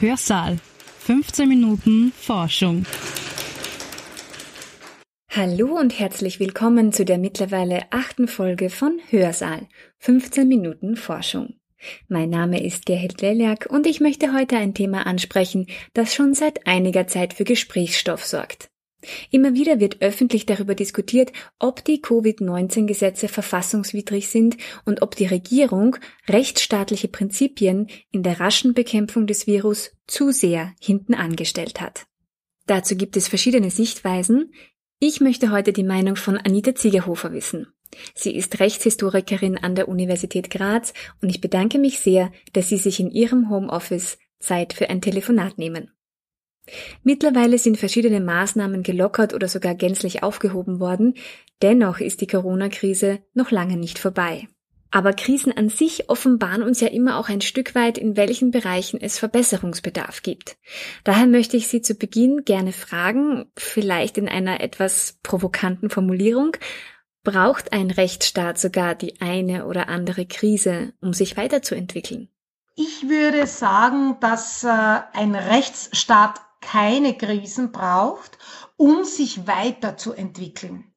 Hörsaal. 15 Minuten Forschung. Hallo und herzlich willkommen zu der mittlerweile achten Folge von Hörsaal. 15 Minuten Forschung. Mein Name ist Gerhild Leliak und ich möchte heute ein Thema ansprechen, das schon seit einiger Zeit für Gesprächsstoff sorgt. Immer wieder wird öffentlich darüber diskutiert, ob die Covid-19-Gesetze verfassungswidrig sind und ob die Regierung rechtsstaatliche Prinzipien in der raschen Bekämpfung des Virus zu sehr hinten angestellt hat. Dazu gibt es verschiedene Sichtweisen. Ich möchte heute die Meinung von Anita Ziegerhofer wissen. Sie ist Rechtshistorikerin an der Universität Graz und ich bedanke mich sehr, dass Sie sich in Ihrem Homeoffice Zeit für ein Telefonat nehmen. Mittlerweile sind verschiedene Maßnahmen gelockert oder sogar gänzlich aufgehoben worden, dennoch ist die Corona-Krise noch lange nicht vorbei. Aber Krisen an sich offenbaren uns ja immer auch ein Stück weit, in welchen Bereichen es Verbesserungsbedarf gibt. Daher möchte ich Sie zu Beginn gerne fragen, vielleicht in einer etwas provokanten Formulierung, braucht ein Rechtsstaat sogar die eine oder andere Krise, um sich weiterzuentwickeln? Ich würde sagen, dass äh, ein Rechtsstaat keine Krisen braucht, um sich weiterzuentwickeln.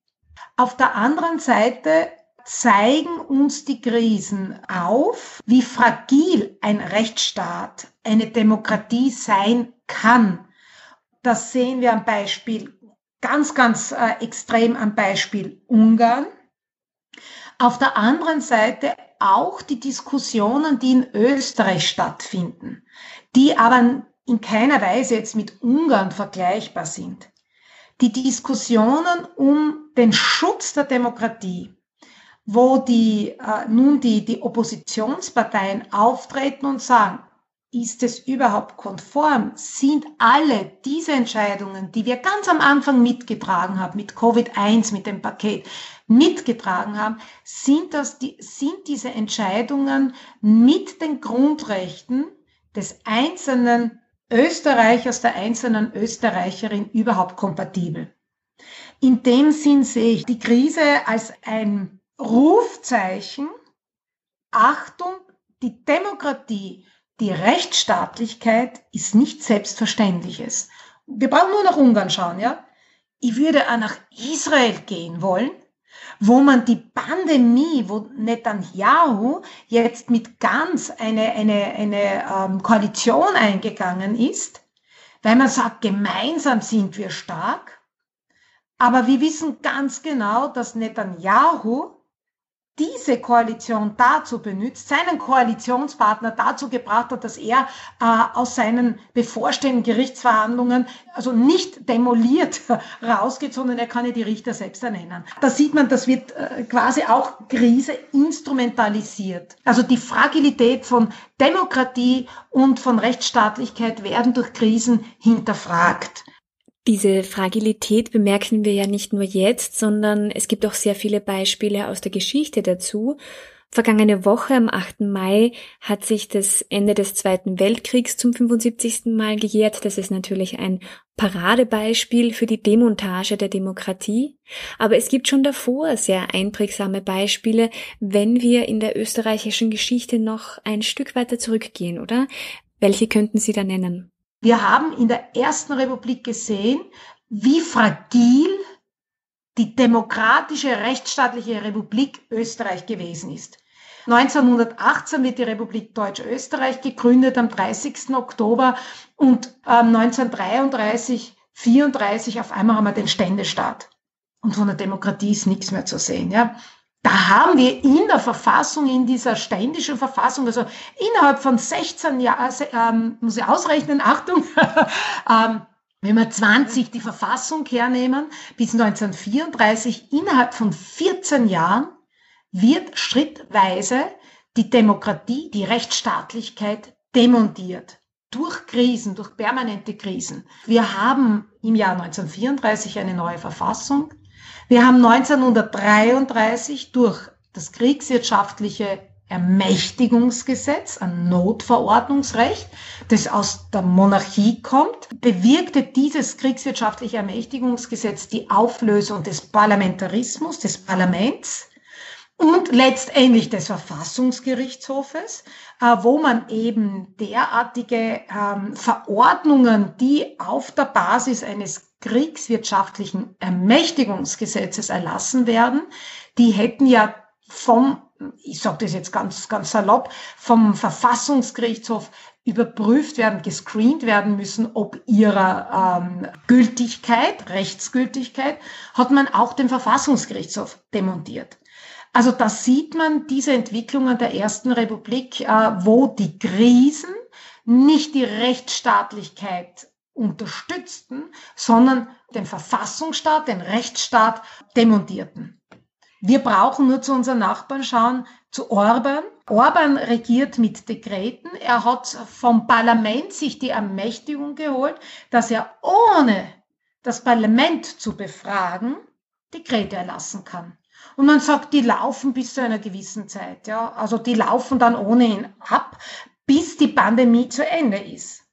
Auf der anderen Seite zeigen uns die Krisen auf, wie fragil ein Rechtsstaat, eine Demokratie sein kann. Das sehen wir am Beispiel, ganz, ganz äh, extrem am Beispiel Ungarn. Auf der anderen Seite auch die Diskussionen, die in Österreich stattfinden, die aber in keiner Weise jetzt mit Ungarn vergleichbar sind. Die Diskussionen um den Schutz der Demokratie, wo die, äh, nun die, die Oppositionsparteien auftreten und sagen, ist es überhaupt konform? Sind alle diese Entscheidungen, die wir ganz am Anfang mitgetragen haben, mit Covid-1, mit dem Paket, mitgetragen haben, sind das die, sind diese Entscheidungen mit den Grundrechten des einzelnen Österreichers, der einzelnen Österreicherin überhaupt kompatibel. In dem Sinn sehe ich die Krise als ein Rufzeichen. Achtung, die Demokratie, die Rechtsstaatlichkeit ist nicht Selbstverständliches. Wir brauchen nur nach Ungarn schauen, ja? Ich würde auch nach Israel gehen wollen wo man die Pandemie, wo Netanyahu jetzt mit ganz eine, eine, eine ähm, Koalition eingegangen ist, weil man sagt, gemeinsam sind wir stark. Aber wir wissen ganz genau, dass Netanyahu diese Koalition dazu benutzt, seinen Koalitionspartner dazu gebracht hat, dass er äh, aus seinen bevorstehenden Gerichtsverhandlungen also nicht demoliert rausgeht, sondern er kann ja die Richter selbst ernennen. Da sieht man, das wird äh, quasi auch Krise instrumentalisiert. Also die Fragilität von Demokratie und von Rechtsstaatlichkeit werden durch Krisen hinterfragt. Diese Fragilität bemerken wir ja nicht nur jetzt, sondern es gibt auch sehr viele Beispiele aus der Geschichte dazu. Vergangene Woche am 8. Mai hat sich das Ende des Zweiten Weltkriegs zum 75. Mal gejährt. Das ist natürlich ein Paradebeispiel für die Demontage der Demokratie. Aber es gibt schon davor sehr einprägsame Beispiele, wenn wir in der österreichischen Geschichte noch ein Stück weiter zurückgehen, oder? Welche könnten Sie da nennen? Wir haben in der Ersten Republik gesehen, wie fragil die demokratische rechtsstaatliche Republik Österreich gewesen ist. 1918 wird die Republik Deutsch-Österreich gegründet am 30. Oktober und ähm, 1933, 34 auf einmal haben wir den Ständestaat. Und von der Demokratie ist nichts mehr zu sehen. Ja. Da haben wir in der Verfassung, in dieser ständischen Verfassung, also innerhalb von 16 Jahren, also, ähm, muss ich ausrechnen, Achtung, ähm, wenn wir 20 die Verfassung hernehmen, bis 1934, innerhalb von 14 Jahren wird schrittweise die Demokratie, die Rechtsstaatlichkeit demontiert. Durch Krisen, durch permanente Krisen. Wir haben im Jahr 1934 eine neue Verfassung. Wir haben 1933 durch das kriegswirtschaftliche Ermächtigungsgesetz, ein Notverordnungsrecht, das aus der Monarchie kommt, bewirkte dieses kriegswirtschaftliche Ermächtigungsgesetz die Auflösung des Parlamentarismus, des Parlaments. und letztendlich des Verfassungsgerichtshofes, äh, wo man eben derartige ähm, Verordnungen, die auf der Basis eines kriegswirtschaftlichen Ermächtigungsgesetzes erlassen werden, die hätten ja vom, ich sage das jetzt ganz, ganz salopp, vom Verfassungsgerichtshof überprüft werden, gescreent werden müssen, ob ihrer ähm, Gültigkeit, Rechtsgültigkeit, hat man auch den Verfassungsgerichtshof demontiert. Also da sieht man diese Entwicklungen der Ersten Republik, äh, wo die Krisen nicht die Rechtsstaatlichkeit unterstützten, sondern den Verfassungsstaat, den Rechtsstaat demontierten. Wir brauchen nur zu unseren Nachbarn schauen, zu Orban. Orban regiert mit Dekreten. Er hat vom Parlament sich die Ermächtigung geholt, dass er ohne das Parlament zu befragen Dekrete erlassen kann. Und man sagt, die laufen bis zu einer gewissen Zeit. Ja? Also die laufen dann ohnehin ab, bis die Pandemie zu Ende ist.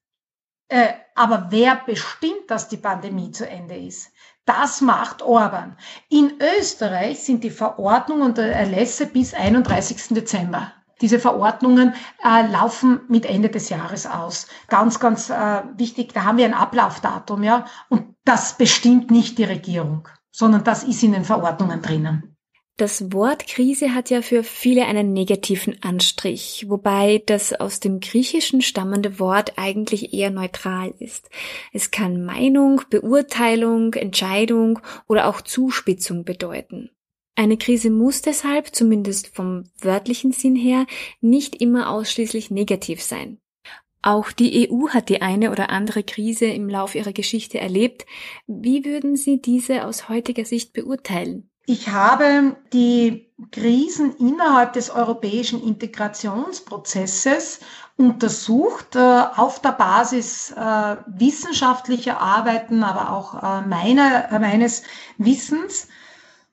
Äh, aber wer bestimmt, dass die Pandemie zu Ende ist? Das macht Orban. In Österreich sind die Verordnungen und Erlässe bis 31. Dezember. Diese Verordnungen äh, laufen mit Ende des Jahres aus. Ganz, ganz äh, wichtig, da haben wir ein Ablaufdatum, ja. Und das bestimmt nicht die Regierung, sondern das ist in den Verordnungen drinnen. Das Wort Krise hat ja für viele einen negativen Anstrich, wobei das aus dem Griechischen stammende Wort eigentlich eher neutral ist. Es kann Meinung, Beurteilung, Entscheidung oder auch Zuspitzung bedeuten. Eine Krise muss deshalb, zumindest vom wörtlichen Sinn her, nicht immer ausschließlich negativ sein. Auch die EU hat die eine oder andere Krise im Lauf ihrer Geschichte erlebt. Wie würden Sie diese aus heutiger Sicht beurteilen? Ich habe die Krisen innerhalb des europäischen Integrationsprozesses untersucht, äh, auf der Basis äh, wissenschaftlicher Arbeiten, aber auch äh, meiner, meines Wissens.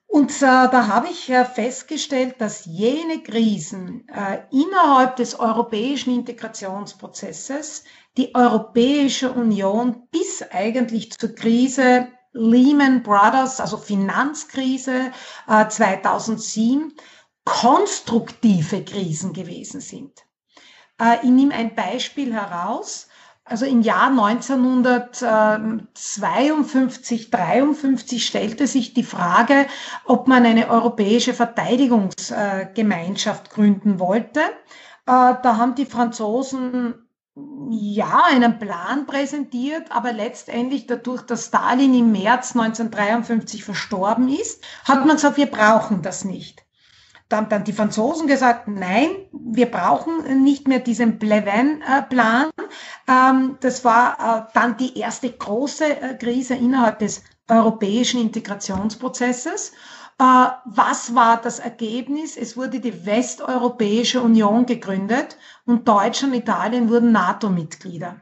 Und da habe ich festgestellt, dass jene Krisen innerhalb des europäischen Integrationsprozesses die Europäische Union bis eigentlich zur Krise Lehman Brothers, also Finanzkrise äh, 2007, konstruktive Krisen gewesen sind. Äh, ich nehme ein Beispiel heraus. Also im Jahr 1952, 53 stellte sich die Frage, ob man eine europäische Verteidigungsgemeinschaft gründen wollte. Äh, da haben die Franzosen ja, einen Plan präsentiert, aber letztendlich dadurch, dass Stalin im März 1953 verstorben ist, hat man gesagt, wir brauchen das nicht. Dann, dann die Franzosen gesagt, nein, wir brauchen nicht mehr diesen Pleven-Plan. Ähm, das war äh, dann die erste große äh, Krise innerhalb des europäischen Integrationsprozesses. Äh, was war das Ergebnis? Es wurde die Westeuropäische Union gegründet und Deutschland und Italien wurden NATO-Mitglieder.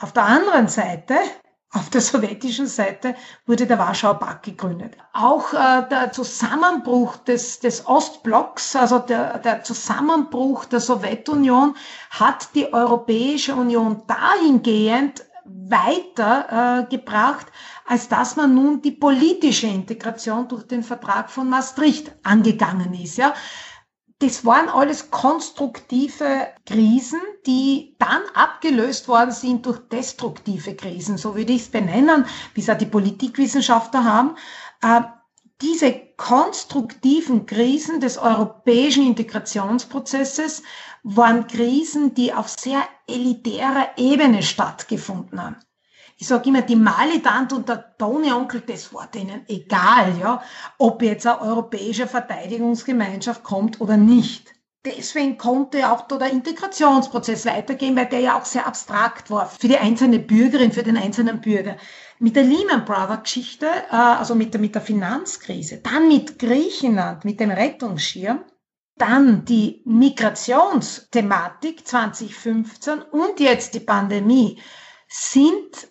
Auf der anderen Seite, auf der sowjetischen Seite, wurde der Warschauer Pakt gegründet. Auch äh, der Zusammenbruch des, des Ostblocks, also der, der Zusammenbruch der Sowjetunion, hat die Europäische Union dahingehend weitergebracht, äh, als dass man nun die politische Integration durch den Vertrag von Maastricht angegangen ist. Ja. Das waren alles konstruktive Krisen, die dann abgelöst worden sind durch destruktive Krisen, so würde ich es benennen, wie es auch die Politikwissenschaftler haben. Äh, diese konstruktiven Krisen des europäischen Integrationsprozesses waren Krisen, die auf sehr elitärer Ebene stattgefunden haben. Ich sage immer, die Malitant und der Tony-Onkel, das war denen egal, ja, ob jetzt eine europäische Verteidigungsgemeinschaft kommt oder nicht. Deswegen konnte auch da der Integrationsprozess weitergehen, weil der ja auch sehr abstrakt war für die einzelne Bürgerin, für den einzelnen Bürger. Mit der Lehman Brothers Geschichte, äh, also mit der, mit der Finanzkrise, dann mit Griechenland, mit dem Rettungsschirm, dann die Migrationsthematik 2015 und jetzt die Pandemie sind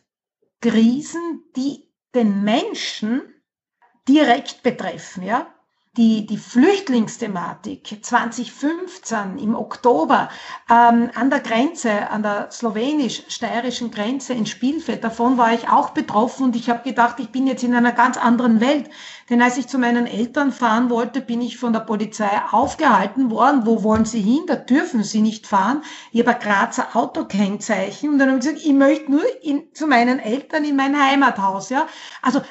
Krisen, die den Menschen direkt betreffen, ja. Die, die Flüchtlingsthematik 2015 im Oktober ähm, an der Grenze, an der slowenisch-steirischen Grenze in Spielfeld, davon war ich auch betroffen und ich habe gedacht, ich bin jetzt in einer ganz anderen Welt. Denn als ich zu meinen Eltern fahren wollte, bin ich von der Polizei aufgehalten worden. Wo wollen Sie hin? Da dürfen Sie nicht fahren. Ich habe ein Grazer Autokennzeichen und dann habe ich gesagt, ich möchte nur in, zu meinen Eltern in mein Heimathaus. Ja, also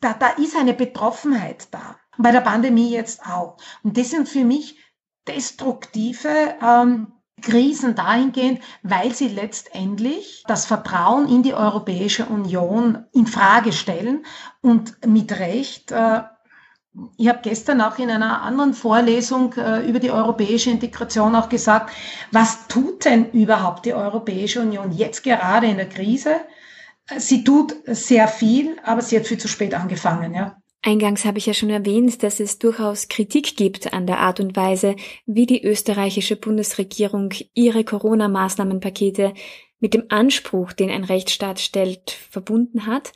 da, da ist eine Betroffenheit da. Bei der Pandemie jetzt auch. Und das sind für mich destruktive ähm, Krisen dahingehend, weil sie letztendlich das Vertrauen in die Europäische Union in Frage stellen und mit Recht äh, ich habe gestern auch in einer anderen Vorlesung äh, über die europäische Integration auch gesagt, was tut denn überhaupt die Europäische Union jetzt gerade in der Krise? Sie tut sehr viel, aber sie hat viel zu spät angefangen, ja. Eingangs habe ich ja schon erwähnt, dass es durchaus Kritik gibt an der Art und Weise, wie die österreichische Bundesregierung ihre Corona-Maßnahmenpakete mit dem Anspruch, den ein Rechtsstaat stellt, verbunden hat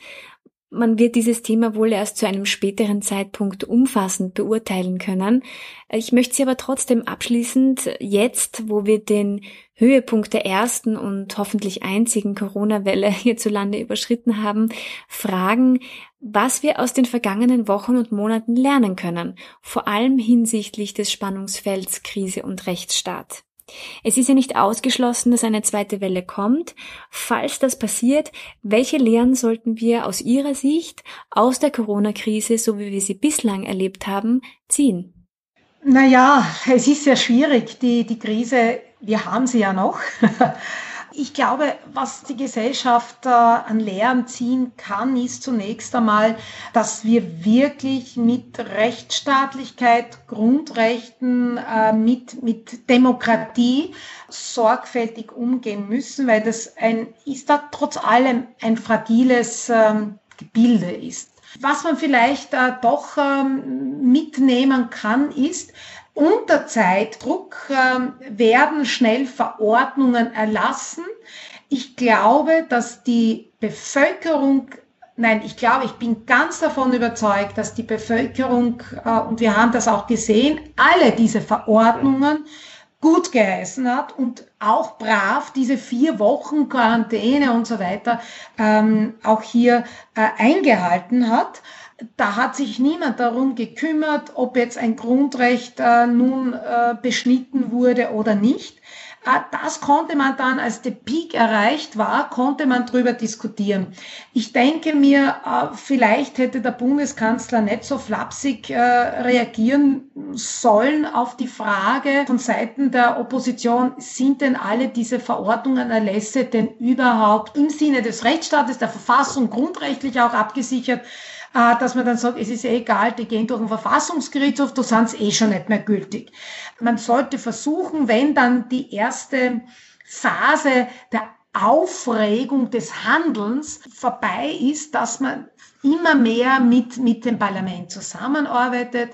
man wird dieses Thema wohl erst zu einem späteren Zeitpunkt umfassend beurteilen können. Ich möchte Sie aber trotzdem abschließend jetzt, wo wir den Höhepunkt der ersten und hoffentlich einzigen Corona-Welle hierzulande überschritten haben, fragen, was wir aus den vergangenen Wochen und Monaten lernen können, vor allem hinsichtlich des Spannungsfelds Krise und Rechtsstaat. Es ist ja nicht ausgeschlossen, dass eine zweite Welle kommt. Falls das passiert, welche Lehren sollten wir aus Ihrer Sicht aus der Corona-Krise, so wie wir sie bislang erlebt haben, ziehen? Naja, es ist sehr schwierig. Die, die Krise, wir haben sie ja noch. Ich glaube, was die Gesellschaft an Lehren ziehen kann, ist zunächst einmal, dass wir wirklich mit Rechtsstaatlichkeit, Grundrechten, äh, mit, mit Demokratie sorgfältig umgehen müssen, weil das ein, ist da trotz allem ein fragiles ähm, Gebilde ist. Was man vielleicht äh, doch ähm, mitnehmen kann, ist, unter Zeitdruck äh, werden schnell Verordnungen erlassen. Ich glaube, dass die Bevölkerung Nein, ich glaube, ich bin ganz davon überzeugt, dass die Bevölkerung, äh, und wir haben das auch gesehen, alle diese Verordnungen gut geheißen hat und auch brav diese vier Wochen Quarantäne und so weiter ähm, auch hier äh, eingehalten hat. Da hat sich niemand darum gekümmert, ob jetzt ein Grundrecht äh, nun äh, beschnitten wurde oder nicht. Äh, das konnte man dann, als der Peak erreicht war, konnte man drüber diskutieren. Ich denke mir, äh, vielleicht hätte der Bundeskanzler nicht so flapsig äh, reagieren sollen auf die Frage von Seiten der Opposition, sind denn alle diese Verordnungen, Erlässe denn überhaupt im Sinne des Rechtsstaates, der Verfassung grundrechtlich auch abgesichert? Äh, dass man dann sagt, es ist eh egal, die gehen durch den Verfassungsgerichtshof, da sind sie eh schon nicht mehr gültig. Man sollte versuchen, wenn dann die erste Phase der Aufregung des Handelns vorbei ist, dass man immer mehr mit, mit dem Parlament zusammenarbeitet.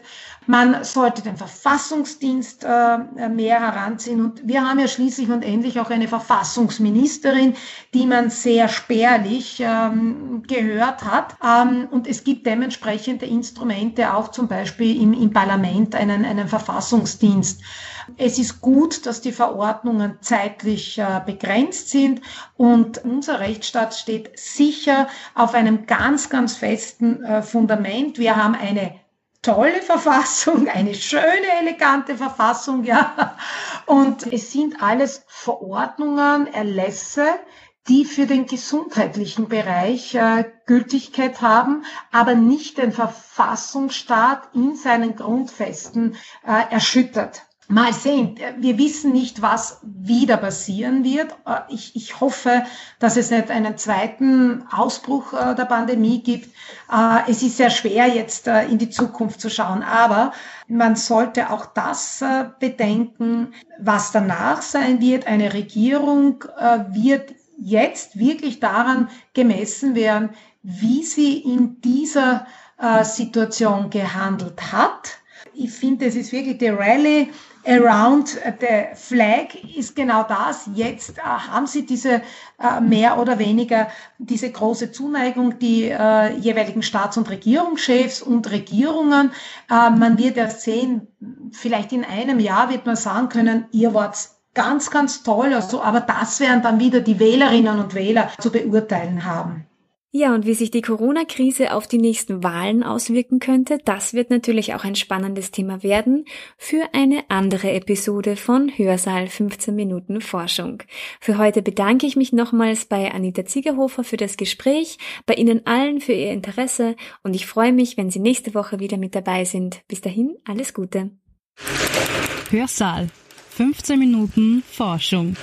Man sollte den Verfassungsdienst äh, mehr heranziehen. Und wir haben ja schließlich und endlich auch eine Verfassungsministerin, die man sehr spärlich ähm, gehört hat. Ähm, und es gibt dementsprechende Instrumente, auch zum Beispiel im, im Parlament, einen, einen Verfassungsdienst. Es ist gut, dass die Verordnungen zeitlich äh, begrenzt sind und unser Rechtsstaat steht sicher auf einem ganz, ganz festen äh, Fundament. Wir haben eine tolle Verfassung, eine schöne, elegante Verfassung, ja. Und es sind alles Verordnungen, Erlässe, die für den gesundheitlichen Bereich äh, Gültigkeit haben, aber nicht den Verfassungsstaat in seinen Grundfesten äh, erschüttert. Mal sehen, wir wissen nicht, was wieder passieren wird. Äh, ich, ich hoffe, dass es nicht einen zweiten Ausbruch äh, der Pandemie gibt. Äh, es ist sehr schwer, jetzt in die Zukunft zu schauen, aber man sollte auch das bedenken, was danach sein wird. Eine Regierung wird jetzt wirklich daran gemessen werden, wie sie in dieser Situation gehandelt hat. Ich finde, es ist wirklich die Rallye Around the Flag ist genau das. Jetzt äh, haben sie diese äh, mehr oder weniger diese große Zuneigung, die äh, jeweiligen Staats- und Regierungschefs und Regierungen. Äh, man wird erst sehen, vielleicht in einem Jahr wird man sagen können, ihr wart ganz, ganz toll. Also, aber das werden dann wieder die Wählerinnen und Wähler zu beurteilen haben. Ja, und wie sich die Corona-Krise auf die nächsten Wahlen auswirken könnte, das wird natürlich auch ein spannendes Thema werden für eine andere Episode von Hörsaal 15 Minuten Forschung. Für heute bedanke ich mich nochmals bei Anita Ziegerhofer für das Gespräch, bei Ihnen allen für Ihr Interesse und ich freue mich, wenn Sie nächste Woche wieder mit dabei sind. Bis dahin, alles Gute. Hörsaal 15 Minuten Forschung.